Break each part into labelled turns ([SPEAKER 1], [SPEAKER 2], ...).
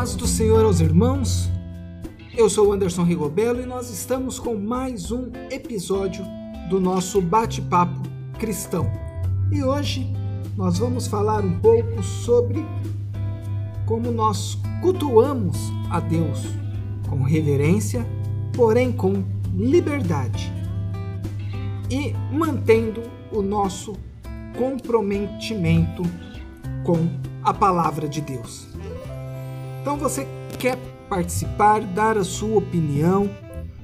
[SPEAKER 1] paz do Senhor aos irmãos. Eu sou Anderson Rigobello e nós estamos com mais um episódio do nosso bate-papo cristão. E hoje nós vamos falar um pouco sobre como nós cultuamos a Deus com reverência, porém com liberdade e mantendo o nosso comprometimento com a palavra de Deus. Então você quer participar, dar a sua opinião,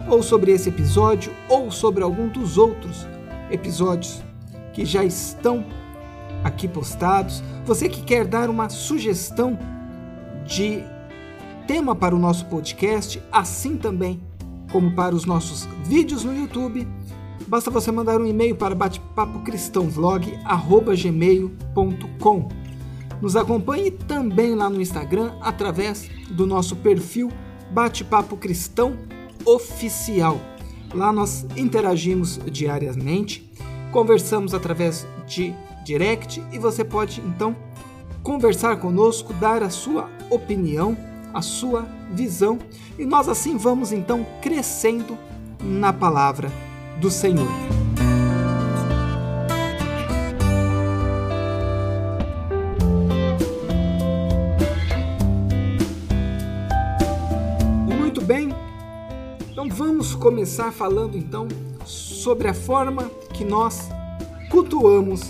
[SPEAKER 1] ou sobre esse episódio, ou sobre algum dos outros episódios que já estão aqui postados. Você que quer dar uma sugestão de tema para o nosso podcast, assim também como para os nossos vídeos no YouTube, basta você mandar um e-mail para batepapocristãovlog@gmail.com. Nos acompanhe também lá no Instagram através do nosso perfil Bate-Papo Cristão Oficial. Lá nós interagimos diariamente, conversamos através de direct e você pode então conversar conosco, dar a sua opinião, a sua visão e nós assim vamos então crescendo na palavra do Senhor. Começar falando então sobre a forma que nós cultuamos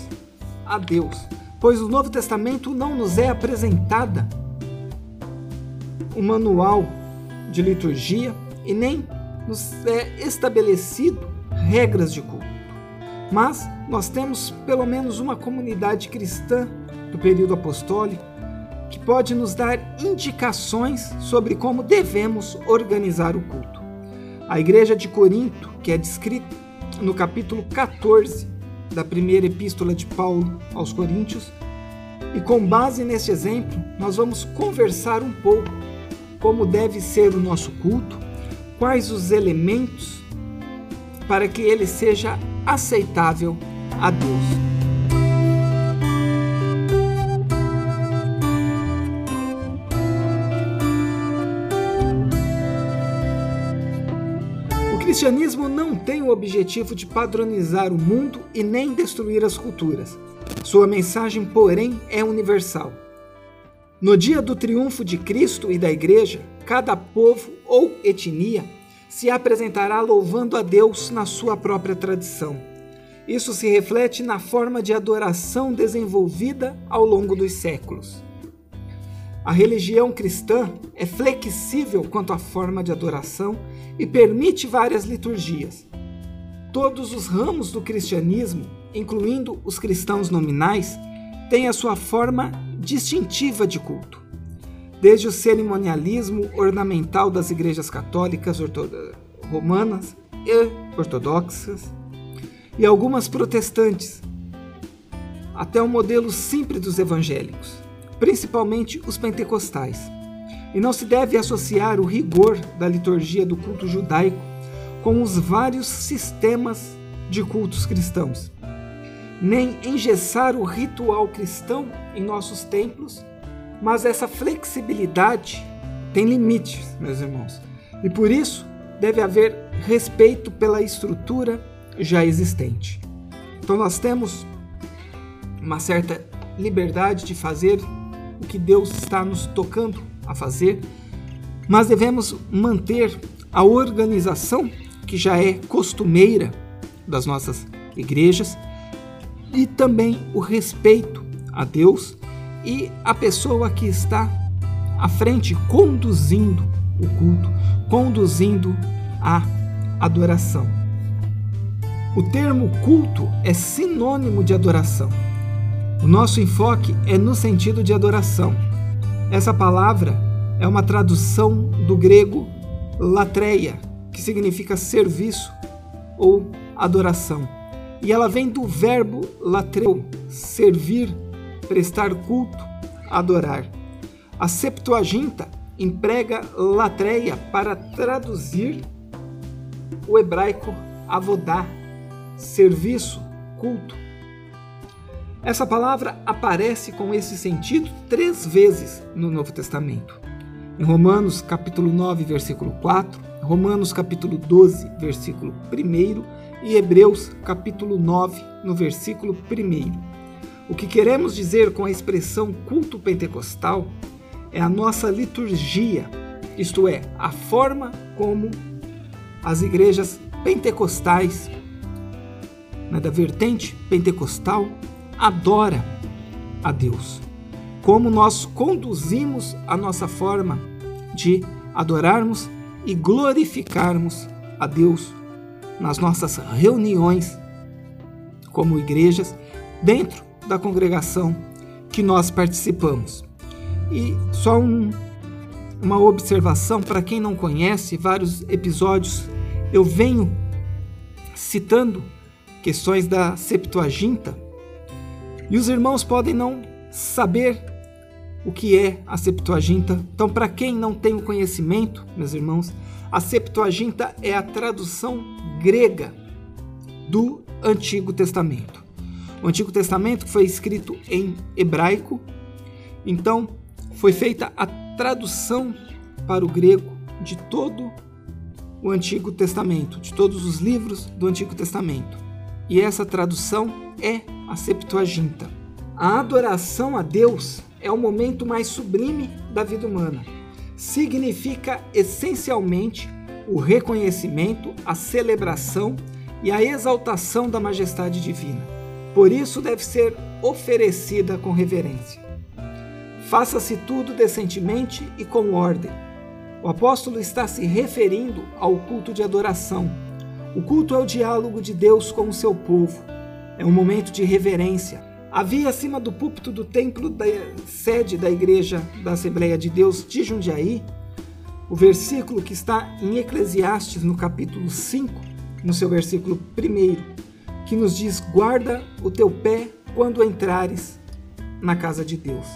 [SPEAKER 1] a Deus, pois o Novo Testamento não nos é apresentada um manual de liturgia e nem nos é estabelecido regras de culto. Mas nós temos pelo menos uma comunidade cristã do período apostólico que pode nos dar indicações sobre como devemos organizar o culto. A igreja de Corinto, que é descrita no capítulo 14 da primeira epístola de Paulo aos Coríntios, e com base neste exemplo, nós vamos conversar um pouco como deve ser o nosso culto, quais os elementos para que ele seja aceitável a Deus. Cristianismo não tem o objetivo de padronizar o mundo e nem destruir as culturas. Sua mensagem, porém, é universal. No dia do triunfo de Cristo e da Igreja, cada povo ou etnia se apresentará louvando a Deus na sua própria tradição. Isso se reflete na forma de adoração desenvolvida ao longo dos séculos. A religião cristã é flexível quanto à forma de adoração e permite várias liturgias. Todos os ramos do cristianismo, incluindo os cristãos nominais, têm a sua forma distintiva de culto. Desde o cerimonialismo ornamental das igrejas católicas romanas e ortodoxas, e algumas protestantes, até o modelo simples dos evangélicos principalmente os pentecostais. E não se deve associar o rigor da liturgia do culto judaico com os vários sistemas de cultos cristãos, nem engessar o ritual cristão em nossos templos, mas essa flexibilidade tem limites, meus irmãos, e por isso deve haver respeito pela estrutura já existente. Então nós temos uma certa liberdade de fazer o que Deus está nos tocando a fazer, mas devemos manter a organização que já é costumeira das nossas igrejas e também o respeito a Deus e a pessoa que está à frente conduzindo o culto, conduzindo a adoração. O termo culto é sinônimo de adoração. O nosso enfoque é no sentido de adoração. Essa palavra é uma tradução do grego latreia, que significa serviço ou adoração. E ela vem do verbo latreu, servir, prestar culto, adorar. A Septuaginta emprega latreia para traduzir o hebraico avodá, serviço, culto. Essa palavra aparece com esse sentido três vezes no Novo Testamento. Em Romanos capítulo 9, versículo 4, Romanos capítulo 12, versículo 1 e Hebreus capítulo 9, no versículo 1. O que queremos dizer com a expressão culto pentecostal é a nossa liturgia, isto é, a forma como as igrejas pentecostais, né, da vertente pentecostal, adora a Deus. Como nós conduzimos a nossa forma de adorarmos e glorificarmos a Deus nas nossas reuniões como igrejas dentro da congregação que nós participamos. E só um, uma observação para quem não conhece, vários episódios eu venho citando questões da Septuaginta e os irmãos podem não saber o que é a Septuaginta. Então, para quem não tem o conhecimento, meus irmãos, a Septuaginta é a tradução grega do Antigo Testamento. O Antigo Testamento foi escrito em hebraico, então foi feita a tradução para o grego de todo o Antigo Testamento, de todos os livros do Antigo Testamento. E essa tradução é a Septuaginta. A adoração a Deus é o momento mais sublime da vida humana. Significa essencialmente o reconhecimento, a celebração e a exaltação da majestade divina. Por isso deve ser oferecida com reverência. Faça-se tudo decentemente e com ordem. O apóstolo está se referindo ao culto de adoração. O culto é o diálogo de Deus com o seu povo. É um momento de reverência. Havia acima do púlpito do templo da sede da igreja da Assembleia de Deus de Jundiaí, o versículo que está em Eclesiastes, no capítulo 5, no seu versículo 1 que nos diz: guarda o teu pé quando entrares na casa de Deus.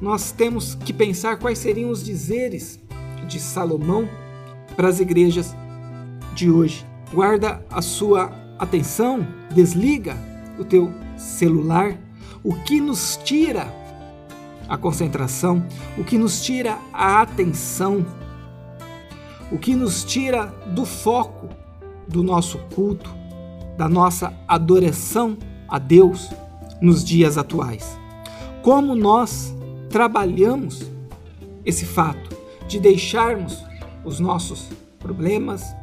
[SPEAKER 1] Nós temos que pensar quais seriam os dizeres de Salomão para as igrejas de hoje. Guarda a sua atenção, desliga o teu celular, o que nos tira a concentração, o que nos tira a atenção, o que nos tira do foco do nosso culto, da nossa adoração a Deus nos dias atuais. Como nós trabalhamos esse fato de deixarmos os nossos problemas,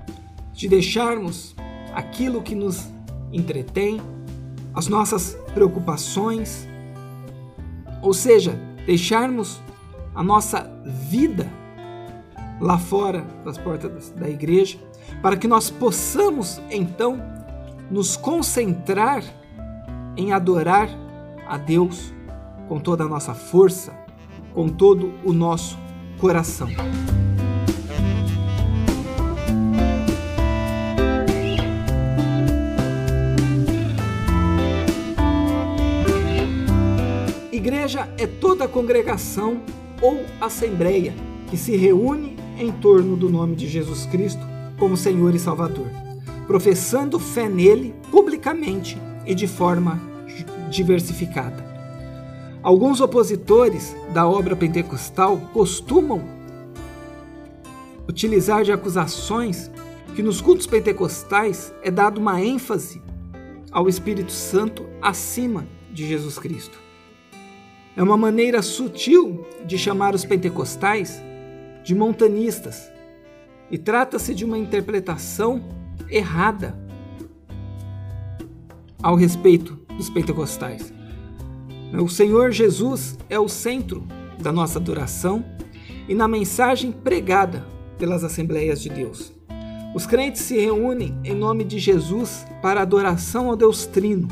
[SPEAKER 1] de deixarmos aquilo que nos entretém, as nossas preocupações, ou seja, deixarmos a nossa vida lá fora das portas da igreja, para que nós possamos então nos concentrar em adorar a Deus com toda a nossa força, com todo o nosso coração. Igreja é toda a congregação ou assembleia que se reúne em torno do nome de Jesus Cristo como Senhor e Salvador professando fé nele publicamente e de forma diversificada. Alguns opositores da obra pentecostal costumam utilizar de acusações que nos cultos pentecostais é dado uma ênfase ao Espírito Santo acima de Jesus Cristo. É uma maneira sutil de chamar os pentecostais de montanistas, e trata-se de uma interpretação errada ao respeito dos pentecostais. O Senhor Jesus é o centro da nossa adoração e na mensagem pregada pelas Assembleias de Deus. Os crentes se reúnem em nome de Jesus para adoração ao Deus Trino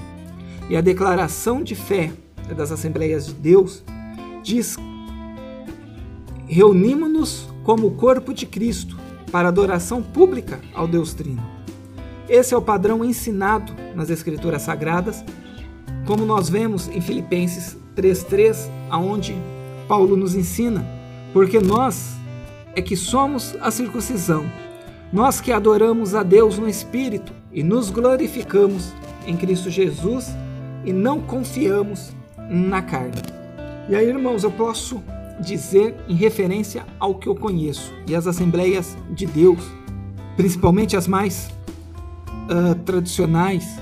[SPEAKER 1] e a declaração de fé das Assembleias de Deus diz: reunimos-nos como corpo de Cristo para adoração pública ao Deus Trino. Esse é o padrão ensinado nas Escrituras Sagradas, como nós vemos em Filipenses 3:3, aonde Paulo nos ensina, porque nós é que somos a circuncisão, nós que adoramos a Deus no espírito e nos glorificamos em Cristo Jesus e não confiamos na carne. E aí, irmãos, eu posso dizer em referência ao que eu conheço. E as Assembleias de Deus, principalmente as mais uh, tradicionais,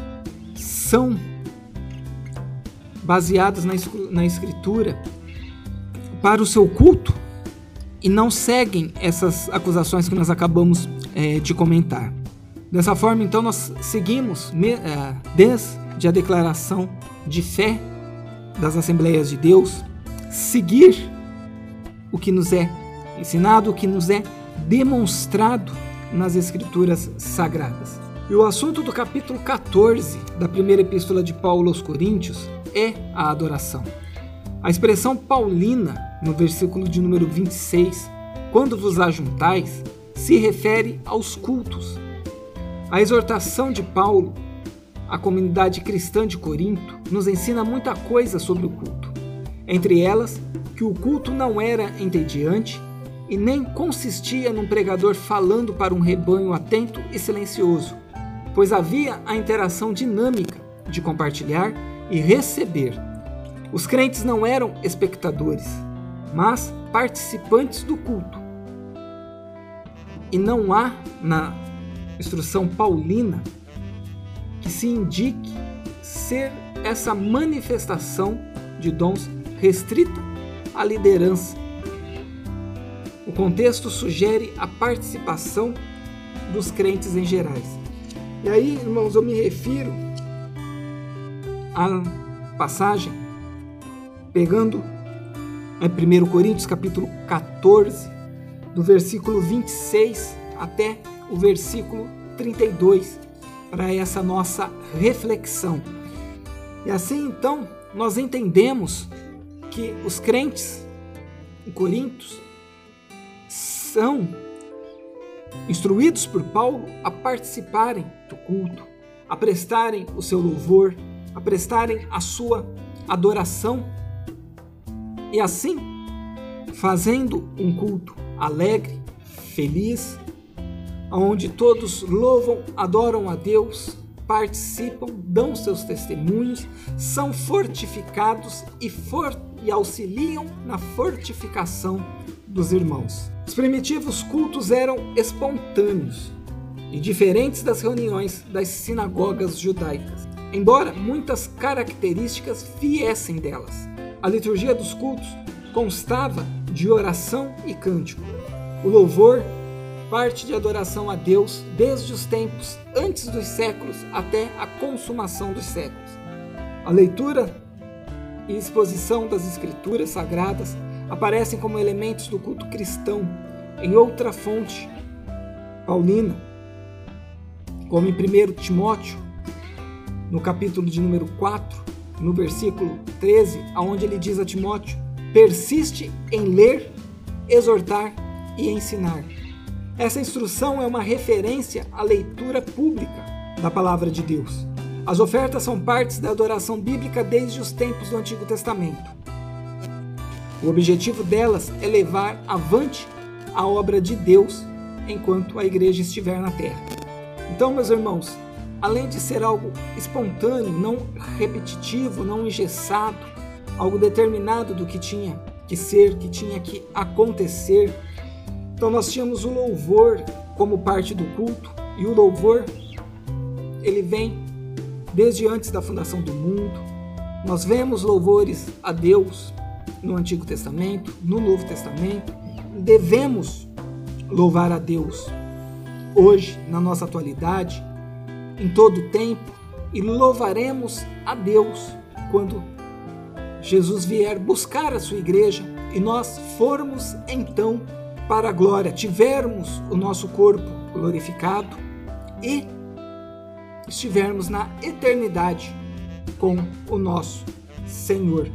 [SPEAKER 1] são baseadas na, na Escritura para o seu culto e não seguem essas acusações que nós acabamos é, de comentar. Dessa forma, então, nós seguimos desde a declaração de fé das Assembleias de Deus, seguir o que nos é ensinado, o que nos é demonstrado nas Escrituras Sagradas. E o assunto do capítulo 14 da primeira epístola de Paulo aos Coríntios é a adoração. A expressão paulina, no versículo de número 26, quando vos ajuntais, se refere aos cultos. A exortação de Paulo à comunidade cristã de Corinto nos ensina muita coisa sobre o culto. Entre elas, que o culto não era entediante e nem consistia num pregador falando para um rebanho atento e silencioso, pois havia a interação dinâmica de compartilhar e receber. Os crentes não eram espectadores, mas participantes do culto. E não há na instrução paulina que se indique ser essa manifestação de dons restrita à liderança. O contexto sugere a participação dos crentes em gerais. E aí, irmãos, eu me refiro à passagem pegando em 1 Coríntios capítulo 14, do versículo 26 até o versículo 32, para essa nossa reflexão. E assim então nós entendemos que os crentes em Coríntios são instruídos por Paulo a participarem do culto, a prestarem o seu louvor, a prestarem a sua adoração. E assim, fazendo um culto alegre, feliz, onde todos louvam, adoram a Deus, participam, dão seus testemunhos, são fortificados e, for e auxiliam na fortificação dos irmãos. Os primitivos cultos eram espontâneos e diferentes das reuniões das sinagogas judaicas, embora muitas características viessem delas. A liturgia dos cultos constava de oração e cântico. O louvor parte de adoração a Deus desde os tempos antes dos séculos até a consumação dos séculos. A leitura e exposição das escrituras sagradas aparecem como elementos do culto cristão em outra fonte paulina, como em 1 Timóteo, no capítulo de número 4, no versículo 13, aonde ele diz a Timóteo: persiste em ler, exortar e ensinar. Essa instrução é uma referência à leitura pública da palavra de Deus. As ofertas são partes da adoração bíblica desde os tempos do Antigo Testamento. O objetivo delas é levar avante a obra de Deus enquanto a igreja estiver na terra. Então, meus irmãos, além de ser algo espontâneo, não repetitivo, não engessado, algo determinado do que tinha que ser, que tinha que acontecer, então nós tínhamos o louvor como parte do culto, e o louvor ele vem desde antes da fundação do mundo. Nós vemos louvores a Deus no Antigo Testamento, no Novo Testamento. Devemos louvar a Deus hoje, na nossa atualidade, em todo o tempo, e louvaremos a Deus quando Jesus vier buscar a sua igreja e nós formos então para a glória, tivermos o nosso corpo glorificado e estivermos na eternidade com o nosso Senhor.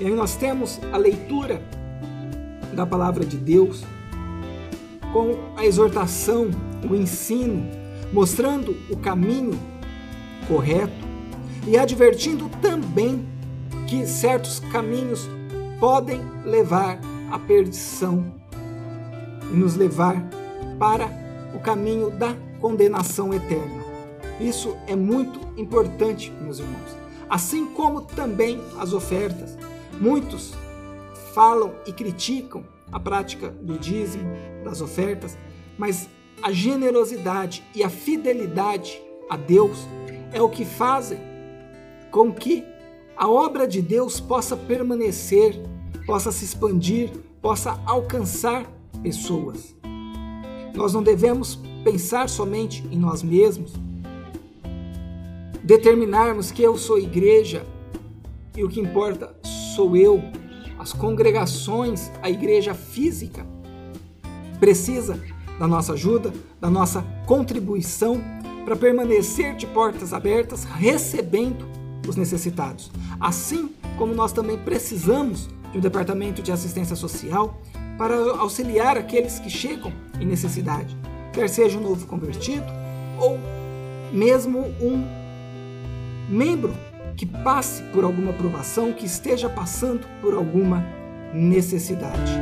[SPEAKER 1] E aí nós temos a leitura da palavra de Deus com a exortação, o ensino, mostrando o caminho correto e advertindo também que certos caminhos podem levar à perdição e nos levar para o caminho da condenação eterna. Isso é muito importante, meus irmãos. Assim como também as ofertas. Muitos falam e criticam a prática do dízimo, das ofertas, mas a generosidade e a fidelidade a Deus é o que fazem com que a obra de Deus possa permanecer, possa se expandir, possa alcançar pessoas. Nós não devemos pensar somente em nós mesmos, determinarmos que eu sou igreja e o que importa sou eu, as congregações, a igreja física precisa da nossa ajuda, da nossa contribuição para permanecer de portas abertas, recebendo os necessitados. Assim como nós também precisamos um departamento de assistência social para auxiliar aqueles que chegam em necessidade, quer seja um novo convertido ou mesmo um membro que passe por alguma provação, que esteja passando por alguma necessidade.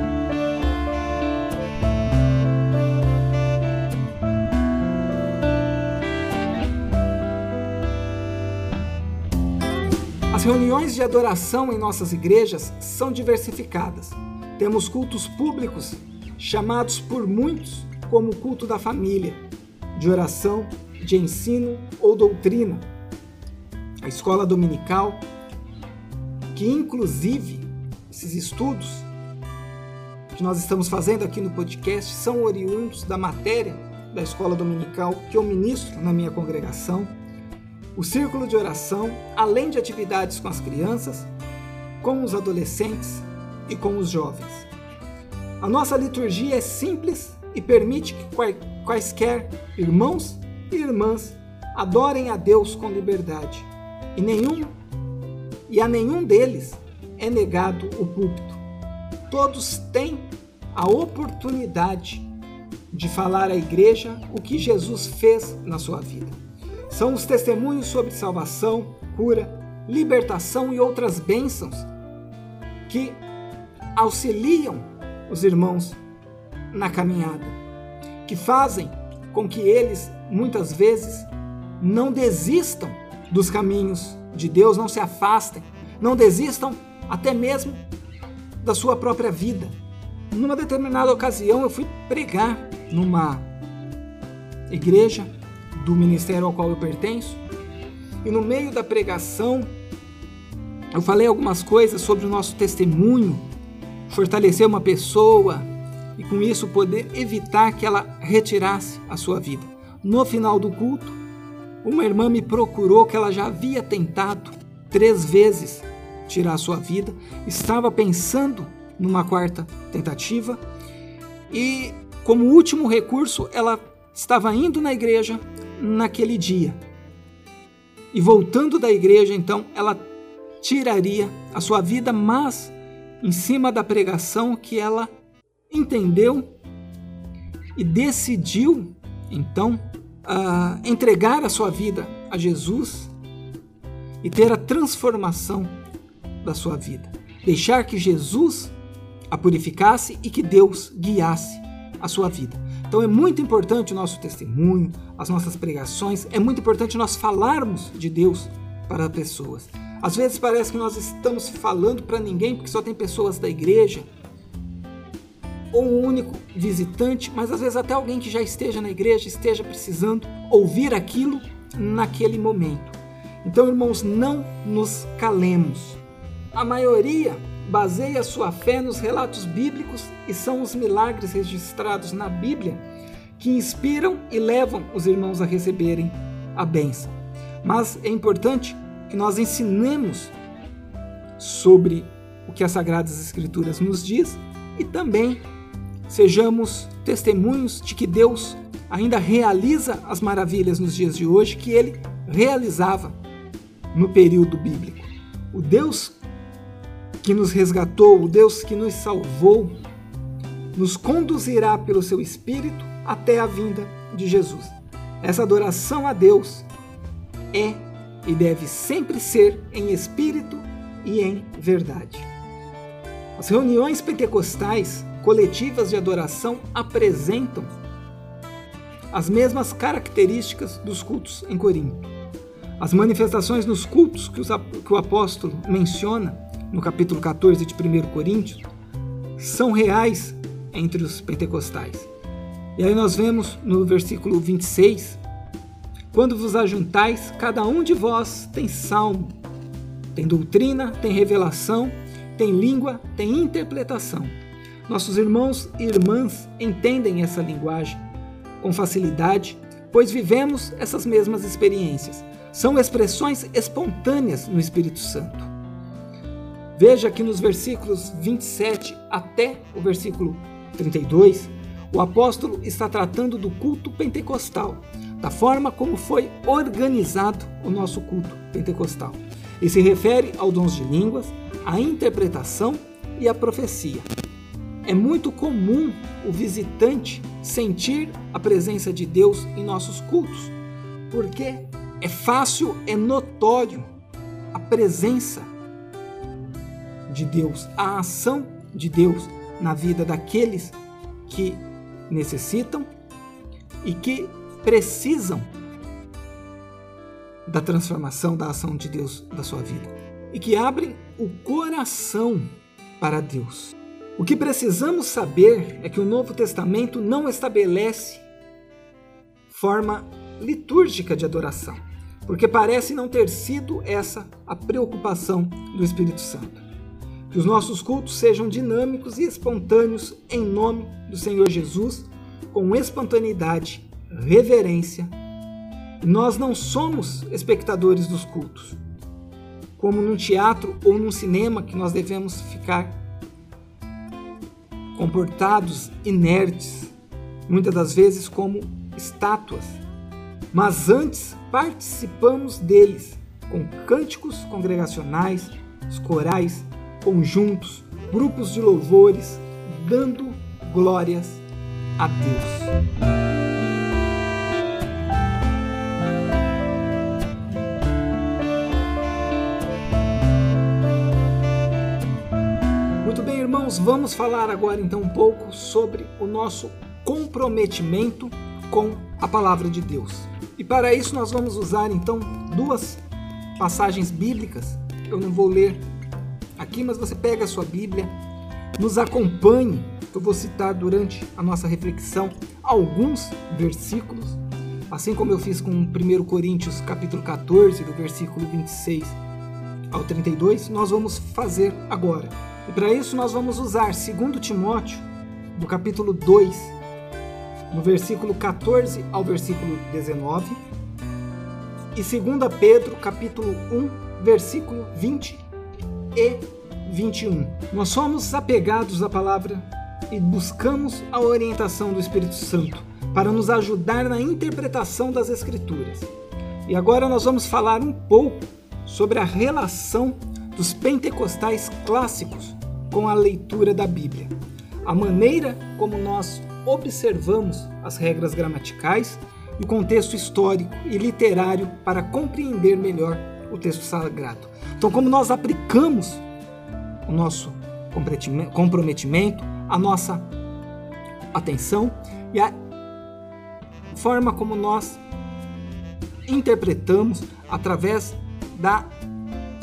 [SPEAKER 1] As reuniões de adoração em nossas igrejas são diversificadas. Temos cultos públicos, chamados por muitos como culto da família, de oração, de ensino ou doutrina a escola dominical, que inclusive esses estudos que nós estamos fazendo aqui no podcast são oriundos da matéria da escola dominical que eu ministro na minha congregação, o círculo de oração, além de atividades com as crianças, com os adolescentes e com os jovens. A nossa liturgia é simples e permite que quaisquer irmãos e irmãs adorem a Deus com liberdade e nenhum e a nenhum deles é negado o púlpito. Todos têm a oportunidade de falar à igreja o que Jesus fez na sua vida. São os testemunhos sobre salvação, cura, libertação e outras bênçãos que auxiliam os irmãos na caminhada, que fazem com que eles muitas vezes não desistam dos caminhos de Deus, não se afastem, não desistam até mesmo da sua própria vida. Numa determinada ocasião, eu fui pregar numa igreja do ministério ao qual eu pertenço, e no meio da pregação, eu falei algumas coisas sobre o nosso testemunho, fortalecer uma pessoa e com isso poder evitar que ela retirasse a sua vida. No final do culto, uma irmã me procurou que ela já havia tentado três vezes tirar a sua vida, estava pensando numa quarta tentativa e, como último recurso, ela estava indo na igreja naquele dia. E voltando da igreja, então, ela tiraria a sua vida, mas em cima da pregação que ela entendeu e decidiu, então, uh, entregar a sua vida a Jesus e ter a transformação da sua vida. Deixar que Jesus a purificasse e que Deus guiasse a sua vida. Então é muito importante o nosso testemunho, as nossas pregações, é muito importante nós falarmos de Deus para pessoas. Às vezes parece que nós estamos falando para ninguém porque só tem pessoas da igreja ou um único visitante, mas às vezes até alguém que já esteja na igreja esteja precisando ouvir aquilo naquele momento. Então, irmãos, não nos calemos. A maioria baseia sua fé nos relatos bíblicos e são os milagres registrados na Bíblia que inspiram e levam os irmãos a receberem a bênção. Mas é importante que nós ensinemos sobre o que as Sagradas Escrituras nos diz e também sejamos testemunhos de que Deus ainda realiza as maravilhas nos dias de hoje que ele realizava no período bíblico. O Deus que nos resgatou, o Deus que nos salvou, nos conduzirá pelo seu Espírito até a vinda de Jesus. Essa adoração a Deus é e deve sempre ser em espírito e em verdade. As reuniões pentecostais coletivas de adoração apresentam as mesmas características dos cultos em Corinto. As manifestações nos cultos que, o apóstolo menciona no capítulo 14 de 1 Coríntios são reais entre os pentecostais. E aí nós vemos no versículo 26: Quando vos ajuntais, cada um de vós tem salmo, tem doutrina, tem revelação, tem língua, tem interpretação. Nossos irmãos e irmãs entendem essa linguagem com facilidade, pois vivemos essas mesmas experiências. São expressões espontâneas no Espírito Santo. Veja que nos versículos 27 até o versículo 32, o apóstolo está tratando do culto pentecostal, da forma como foi organizado o nosso culto pentecostal. E se refere aos dons de línguas, à interpretação e à profecia. É muito comum o visitante sentir a presença de Deus em nossos cultos, porque é fácil, é notório a presença de Deus, a ação de Deus na vida daqueles que necessitam e que precisam da transformação da ação de Deus da sua vida e que abrem o coração para Deus. O que precisamos saber é que o Novo Testamento não estabelece forma litúrgica de adoração, porque parece não ter sido essa a preocupação do Espírito Santo. Que os nossos cultos sejam dinâmicos e espontâneos em nome do Senhor Jesus, com espontaneidade, reverência. Nós não somos espectadores dos cultos, como num teatro ou num cinema que nós devemos ficar comportados inertes, muitas das vezes como estátuas. Mas antes participamos deles com cânticos congregacionais, corais, conjuntos, grupos de louvores, dando glórias a Deus. irmãos, vamos falar agora então um pouco sobre o nosso comprometimento com a palavra de Deus. E para isso nós vamos usar então duas passagens bíblicas. Eu não vou ler aqui, mas você pega a sua Bíblia, nos acompanhe. Eu vou citar durante a nossa reflexão alguns versículos, assim como eu fiz com 1 Coríntios capítulo 14, do versículo 26 ao 32, nós vamos fazer agora. E para isso nós vamos usar 2 Timóteo, do capítulo 2, no versículo 14 ao versículo 19, e 2 Pedro, capítulo 1, versículo 20 e 21. Nós somos apegados à palavra e buscamos a orientação do Espírito Santo para nos ajudar na interpretação das Escrituras. E agora nós vamos falar um pouco sobre a relação dos pentecostais clássicos com a leitura da Bíblia. A maneira como nós observamos as regras gramaticais e o contexto histórico e literário para compreender melhor o texto sagrado. Então, como nós aplicamos o nosso comprometimento, a nossa atenção e a forma como nós interpretamos através da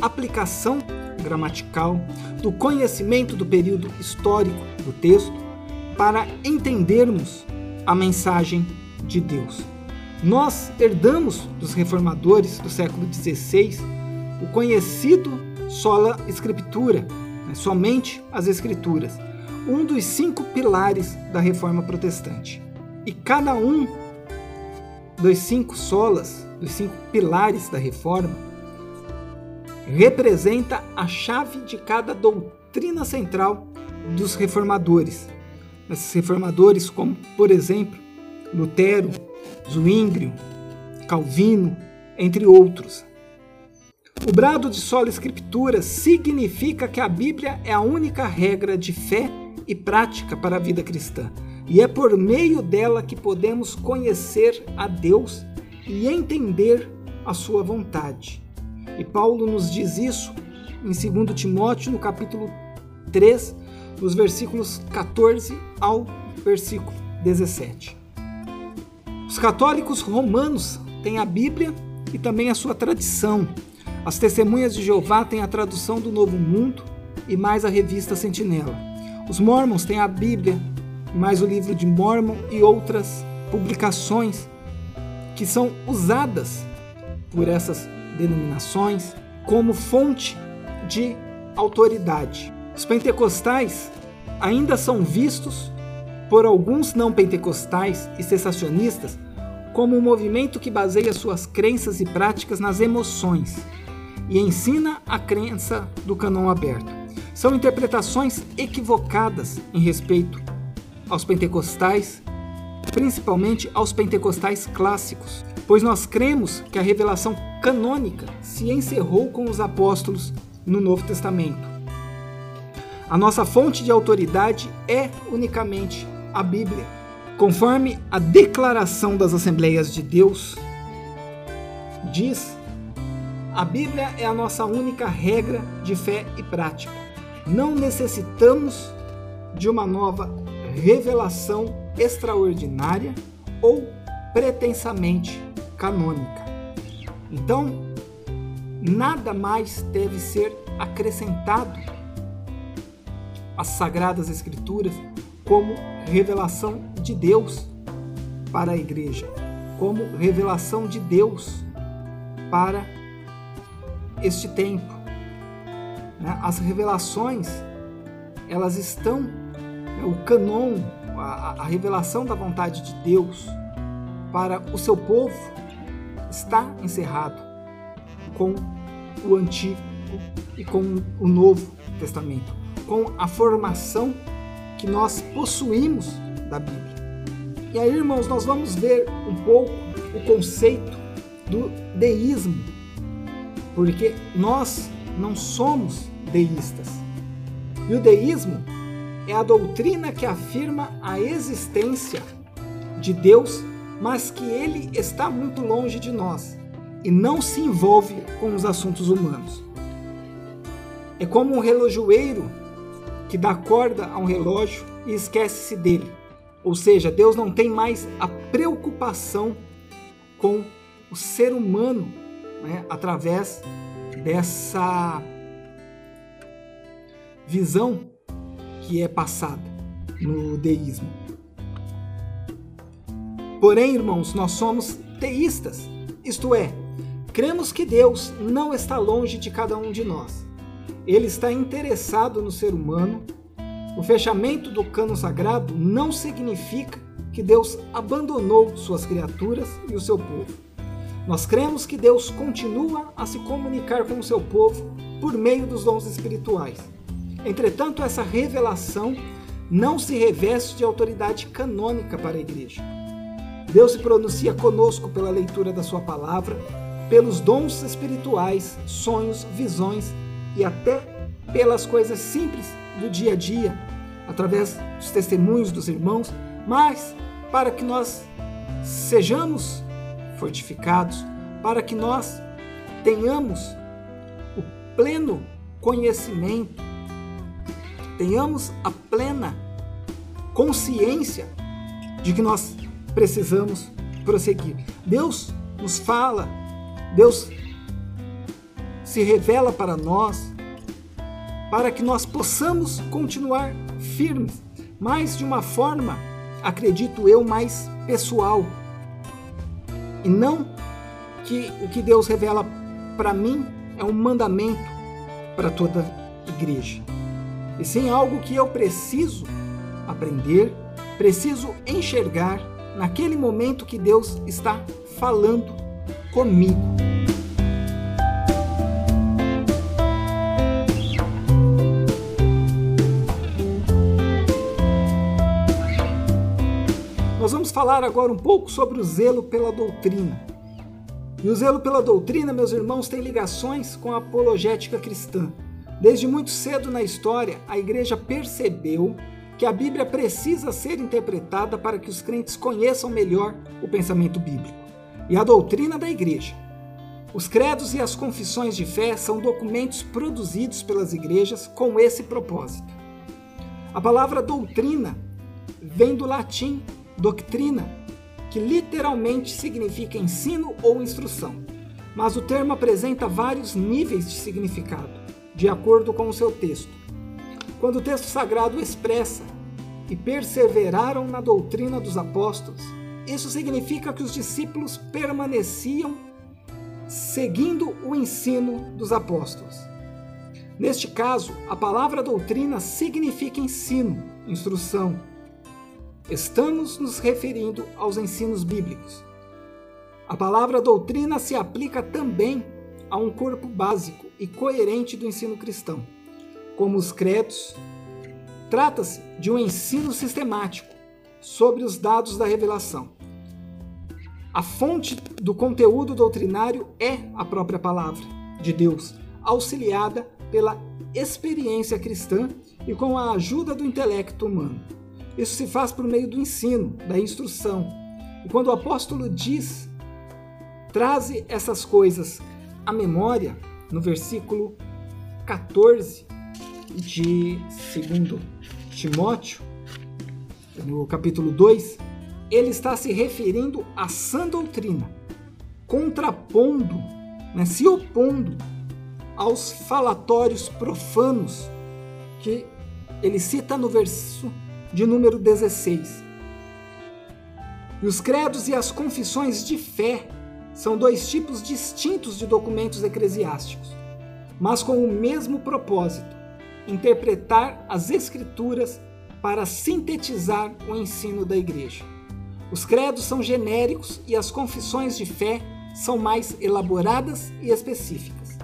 [SPEAKER 1] aplicação gramatical, do conhecimento do período histórico do texto, para entendermos a mensagem de Deus. Nós herdamos dos reformadores do século XVI o conhecido sola escritura, né, somente as escrituras, um dos cinco pilares da reforma protestante. E cada um dos cinco solas, dos cinco pilares da reforma, representa a chave de cada doutrina central dos reformadores. Esses reformadores, como por exemplo Lutero, Zwingli, Calvino, entre outros. O brado de sola escritura significa que a Bíblia é a única regra de fé e prática para a vida cristã, e é por meio dela que podemos conhecer a Deus e entender a sua vontade. E Paulo nos diz isso em 2 Timóteo, no capítulo 3, dos versículos 14 ao versículo 17. Os católicos romanos têm a Bíblia e também a sua tradição. As testemunhas de Jeová têm a tradução do Novo Mundo e mais a revista Sentinela. Os Mormons têm a Bíblia, mais o livro de Mormon e outras publicações que são usadas por essas denominações como fonte de autoridade. Os pentecostais ainda são vistos por alguns não pentecostais e cessacionistas como um movimento que baseia suas crenças e práticas nas emoções e ensina a crença do canon aberto. São interpretações equivocadas em respeito aos pentecostais, principalmente aos pentecostais clássicos, pois nós cremos que a revelação canônica se encerrou com os apóstolos no Novo Testamento. A nossa fonte de autoridade é unicamente a Bíblia. Conforme a declaração das Assembleias de Deus diz, a Bíblia é a nossa única regra de fé e prática. Não necessitamos de uma nova revelação extraordinária ou pretensamente canônica. Então, nada mais deve ser acrescentado às Sagradas Escrituras como revelação de Deus para a igreja, como revelação de Deus para este tempo. Né? As revelações, elas estão, né, o canon, a, a revelação da vontade de Deus para o seu povo está encerrado com o Antigo e com o Novo Testamento, com a formação que nós possuímos da Bíblia. E aí, irmãos, nós vamos ver um pouco o conceito do deísmo, porque nós não somos deístas. E o deísmo é a doutrina que afirma a existência de Deus, mas que ele está muito longe de nós e não se envolve com os assuntos humanos. É como um relojoeiro que dá corda a um relógio e esquece-se dele. Ou seja, Deus não tem mais a preocupação com o ser humano né, através dessa visão que é passada no deísmo. Porém, irmãos, nós somos teístas, isto é, cremos que Deus não está longe de cada um de nós ele está interessado no ser humano. O fechamento do cano sagrado não significa que Deus abandonou suas criaturas e o seu povo. Nós cremos que Deus continua a se comunicar com o seu povo por meio dos dons espirituais. Entretanto, essa revelação não se reveste de autoridade canônica para a igreja. Deus se pronuncia conosco pela leitura da sua palavra, pelos dons espirituais, sonhos, visões e até pelas coisas simples do dia a dia, através dos testemunhos dos irmãos, mas para que nós sejamos fortificados, para que nós tenhamos o pleno conhecimento, tenhamos a plena consciência de que nós precisamos prosseguir. Deus nos fala, Deus se revela para nós, para que nós possamos continuar firmes, mas de uma forma, acredito eu, mais pessoal. E não que o que Deus revela para mim é um mandamento para toda igreja. E sim algo que eu preciso aprender, preciso enxergar naquele momento que Deus está falando comigo. Falar agora um pouco sobre o zelo pela doutrina. E o zelo pela doutrina, meus irmãos, tem ligações com a apologética cristã. Desde muito cedo na história, a igreja percebeu que a Bíblia precisa ser interpretada para que os crentes conheçam melhor o pensamento bíblico e a doutrina da igreja. Os credos e as confissões de fé são documentos produzidos pelas igrejas com esse propósito. A palavra doutrina vem do latim doutrina, que literalmente significa ensino ou instrução, mas o termo apresenta vários níveis de significado, de acordo com o seu texto. Quando o texto sagrado expressa e perseveraram na doutrina dos apóstolos, isso significa que os discípulos permaneciam seguindo o ensino dos apóstolos. Neste caso, a palavra doutrina significa ensino, instrução. Estamos nos referindo aos ensinos bíblicos. A palavra doutrina se aplica também a um corpo básico e coerente do ensino cristão, como os credos. Trata-se de um ensino sistemático sobre os dados da revelação. A fonte do conteúdo doutrinário é a própria palavra de Deus, auxiliada pela experiência cristã e com a ajuda do intelecto humano. Isso se faz por meio do ensino, da instrução. E quando o apóstolo diz, traze essas coisas à memória, no versículo 14 de 2 Timóteo, no capítulo 2, ele está se referindo à sã doutrina, contrapondo, né, se opondo aos falatórios profanos que ele cita no verso de número 16. E os credos e as confissões de fé são dois tipos distintos de documentos eclesiásticos, mas com o mesmo propósito: interpretar as Escrituras para sintetizar o ensino da Igreja. Os credos são genéricos e as confissões de fé são mais elaboradas e específicas.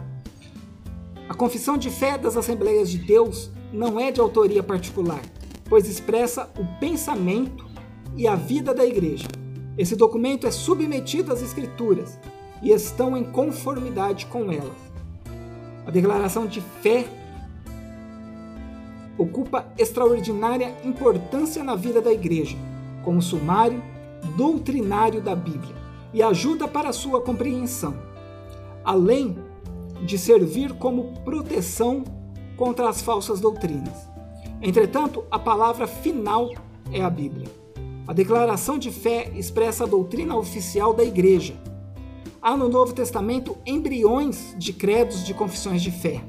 [SPEAKER 1] A confissão de fé das Assembleias de Deus não é de autoria particular, pois expressa o pensamento e a vida da Igreja. Esse documento é submetido às Escrituras e estão em conformidade com elas. A declaração de fé ocupa extraordinária importância na vida da Igreja, como sumário doutrinário da Bíblia, e ajuda para sua compreensão. Além de servir como proteção contra as falsas doutrinas. Entretanto, a palavra final é a Bíblia. A declaração de fé expressa a doutrina oficial da Igreja. Há no Novo Testamento embriões de credos de confissões de fé.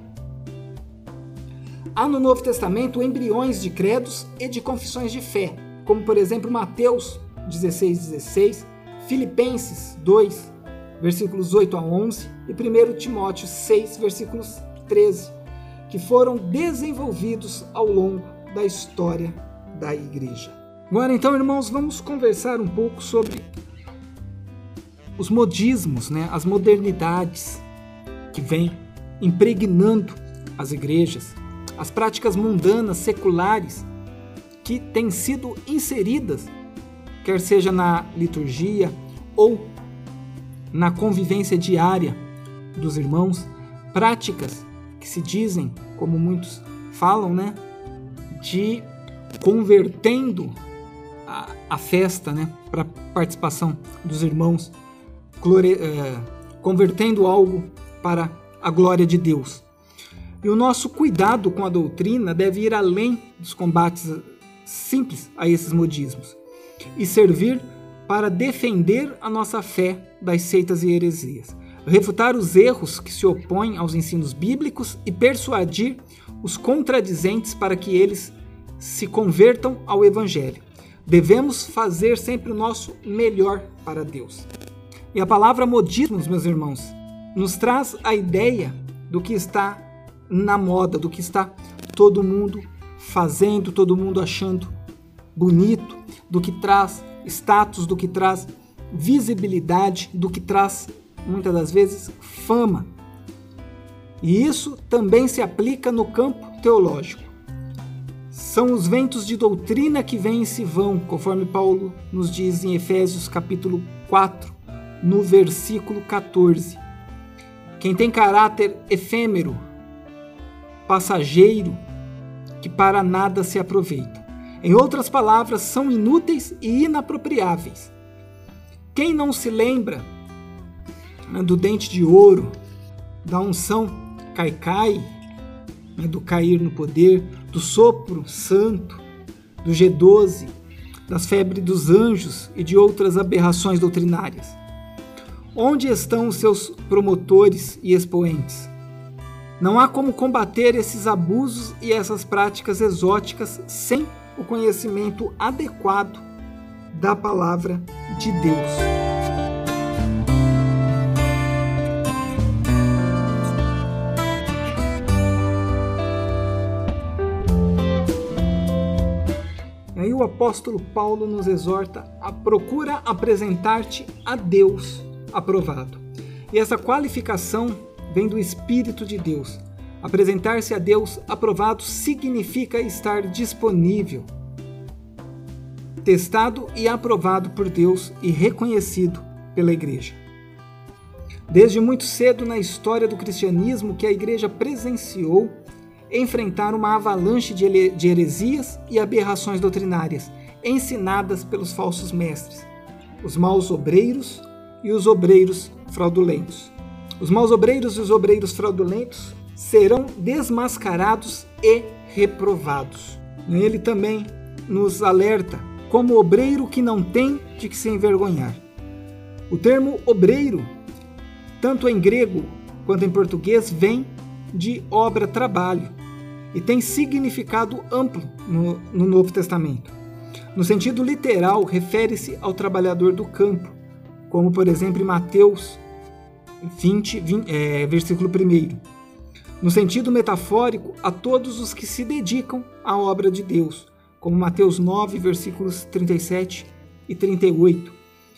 [SPEAKER 1] Há no Novo Testamento embriões de credos e de confissões de fé, como por exemplo Mateus 16, 16, Filipenses 2, versículos 8 a 11, e 1 Timóteo 6, versículos 13, que foram desenvolvidos ao longo da história da igreja. Agora, então, irmãos, vamos conversar um pouco sobre os modismos, né, as modernidades que vêm impregnando as igrejas, as práticas mundanas, seculares, que têm sido inseridas, quer seja na liturgia ou na convivência diária dos irmãos, práticas que se dizem, como muitos falam, né, de convertendo a, a festa, né, para participação dos irmãos, glori, é, convertendo algo para a glória de Deus. E o nosso cuidado com a doutrina deve ir além dos combates simples a esses modismos e servir para defender a nossa fé das seitas e heresias, refutar os erros que se opõem aos ensinos bíblicos e persuadir os contradizentes para que eles se convertam ao Evangelho. Devemos fazer sempre o nosso melhor para Deus. E a palavra modismos, meus irmãos, nos traz a ideia do que está na moda, do que está todo mundo fazendo, todo mundo achando bonito, do que traz status, do que traz visibilidade, do que traz muitas das vezes fama. E isso também se aplica no campo teológico. São os ventos de doutrina que vêm e se vão, conforme Paulo nos diz em Efésios capítulo 4, no versículo 14. Quem tem caráter efêmero, passageiro, que para nada se aproveita. Em outras palavras, são inúteis e inapropriáveis. Quem não se lembra né, do dente de ouro, da unção caicai, né, do cair no poder, do sopro santo, do G12, das febres dos anjos e de outras aberrações doutrinárias? Onde estão os seus promotores e expoentes? Não há como combater esses abusos e essas práticas exóticas sem o conhecimento adequado da palavra de Deus. O apóstolo Paulo nos exorta a procura apresentar-te a Deus aprovado. E essa qualificação vem do Espírito de Deus. Apresentar-se a Deus aprovado significa estar disponível, testado e aprovado por Deus e reconhecido pela Igreja. Desde muito cedo na história do cristianismo que a Igreja presenciou enfrentar uma avalanche de heresias e aberrações doutrinárias ensinadas pelos falsos mestres, os maus obreiros e os obreiros fraudulentos. Os maus obreiros e os obreiros fraudulentos serão desmascarados e reprovados. Ele também nos alerta como obreiro que não tem de que se envergonhar. O termo obreiro, tanto em grego quanto em português, vem de obra-trabalho e tem significado amplo no, no Novo Testamento. No sentido literal, refere-se ao trabalhador do campo, como por exemplo em Mateus 20, 20 é, versículo 1. No sentido metafórico, a todos os que se dedicam à obra de Deus, como Mateus 9, versículos 37 e 38,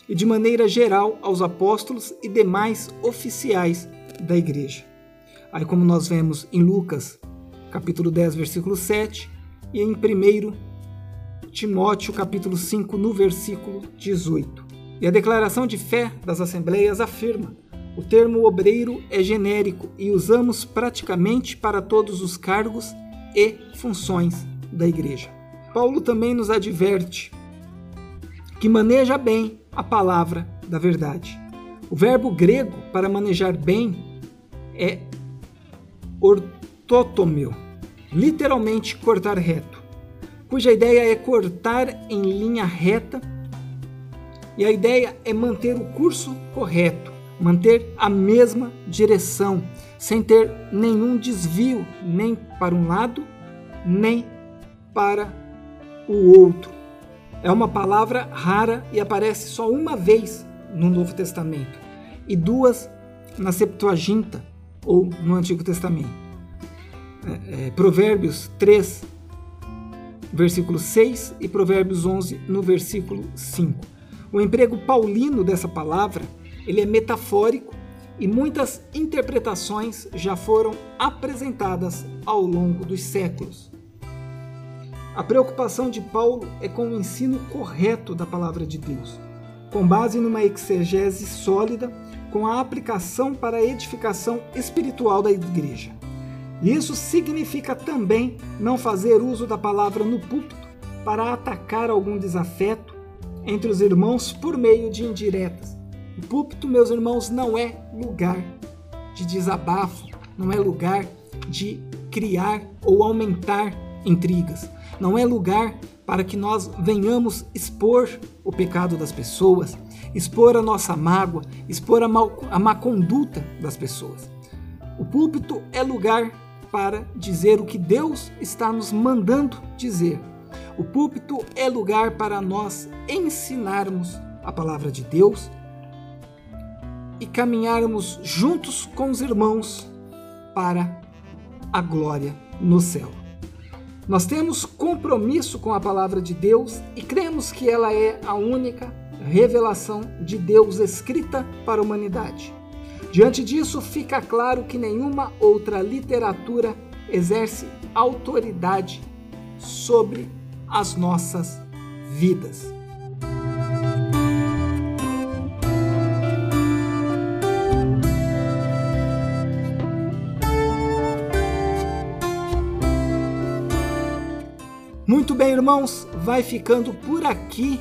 [SPEAKER 1] e de maneira geral aos apóstolos e demais oficiais da igreja. Aí, como nós vemos em Lucas, capítulo 10, versículo 7, e em 1 Timóteo, capítulo 5, no versículo 18. E a declaração de fé das assembleias afirma o termo obreiro é genérico e usamos praticamente para todos os cargos e funções da igreja. Paulo também nos adverte que maneja bem a palavra da verdade. O verbo grego para manejar bem é ortotomeu, literalmente cortar reto, cuja ideia é cortar em linha reta e a ideia é manter o curso correto manter a mesma direção, sem ter nenhum desvio, nem para um lado, nem para o outro. É uma palavra rara e aparece só uma vez no Novo Testamento e duas na Septuaginta ou no Antigo Testamento. É, Provérbios 3, versículo 6 e Provérbios 11, no versículo 5. O emprego paulino dessa palavra ele é metafórico e muitas interpretações já foram apresentadas ao longo dos séculos. A preocupação de Paulo é com o ensino correto da palavra de Deus, com base numa exegese sólida, com a aplicação para a edificação espiritual da igreja. Isso significa também não fazer uso da palavra no púlpito para atacar algum desafeto entre os irmãos por meio de indiretas, o púlpito, meus irmãos, não é lugar de desabafo, não é lugar de criar ou aumentar intrigas, não é lugar para que nós venhamos expor o pecado das pessoas, expor a nossa mágoa, expor a, mal, a má conduta das pessoas. O púlpito é lugar para dizer o que Deus está nos mandando dizer. O púlpito é lugar para nós ensinarmos a palavra de Deus e caminharmos juntos com os irmãos para a glória no céu. Nós temos compromisso com a palavra de Deus e cremos que ela é a única revelação de Deus escrita para a humanidade. Diante disso, fica claro que nenhuma outra literatura exerce autoridade sobre as nossas vidas. Muito bem, irmãos, vai ficando por aqui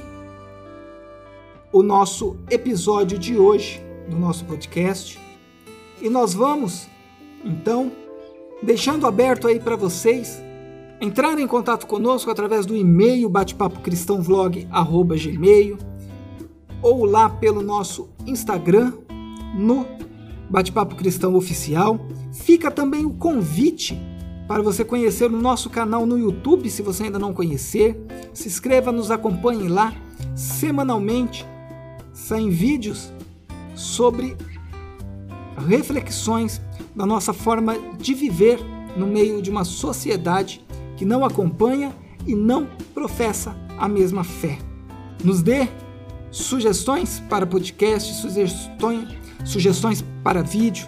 [SPEAKER 1] o nosso episódio de hoje do nosso podcast. E nós vamos, então, deixando aberto aí para vocês entrar em contato conosco através do e-mail batepapocristãovlog@gmail ou lá pelo nosso Instagram no Bate-Papo Cristão Oficial. Fica também o convite para você conhecer o nosso canal no YouTube, se você ainda não conhecer. Se inscreva, nos acompanhe lá. Semanalmente saem vídeos sobre reflexões da nossa forma de viver no meio de uma sociedade que não acompanha e não professa a mesma fé. Nos dê sugestões para podcast, sugestões, sugestões para vídeo.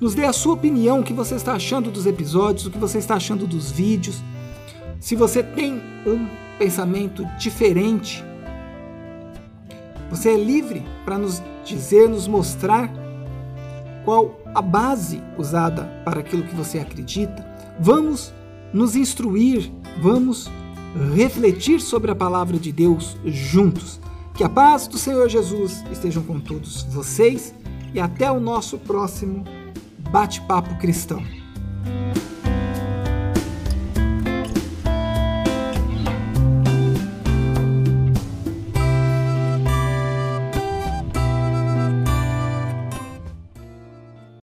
[SPEAKER 1] Nos dê a sua opinião, o que você está achando dos episódios, o que você está achando dos vídeos. Se você tem um pensamento diferente, você é livre para nos dizer, nos mostrar qual a base usada para aquilo que você acredita. Vamos nos instruir, vamos refletir sobre a palavra de Deus juntos. Que a paz do Senhor Jesus estejam com todos vocês e até o nosso próximo bate-papo cristão.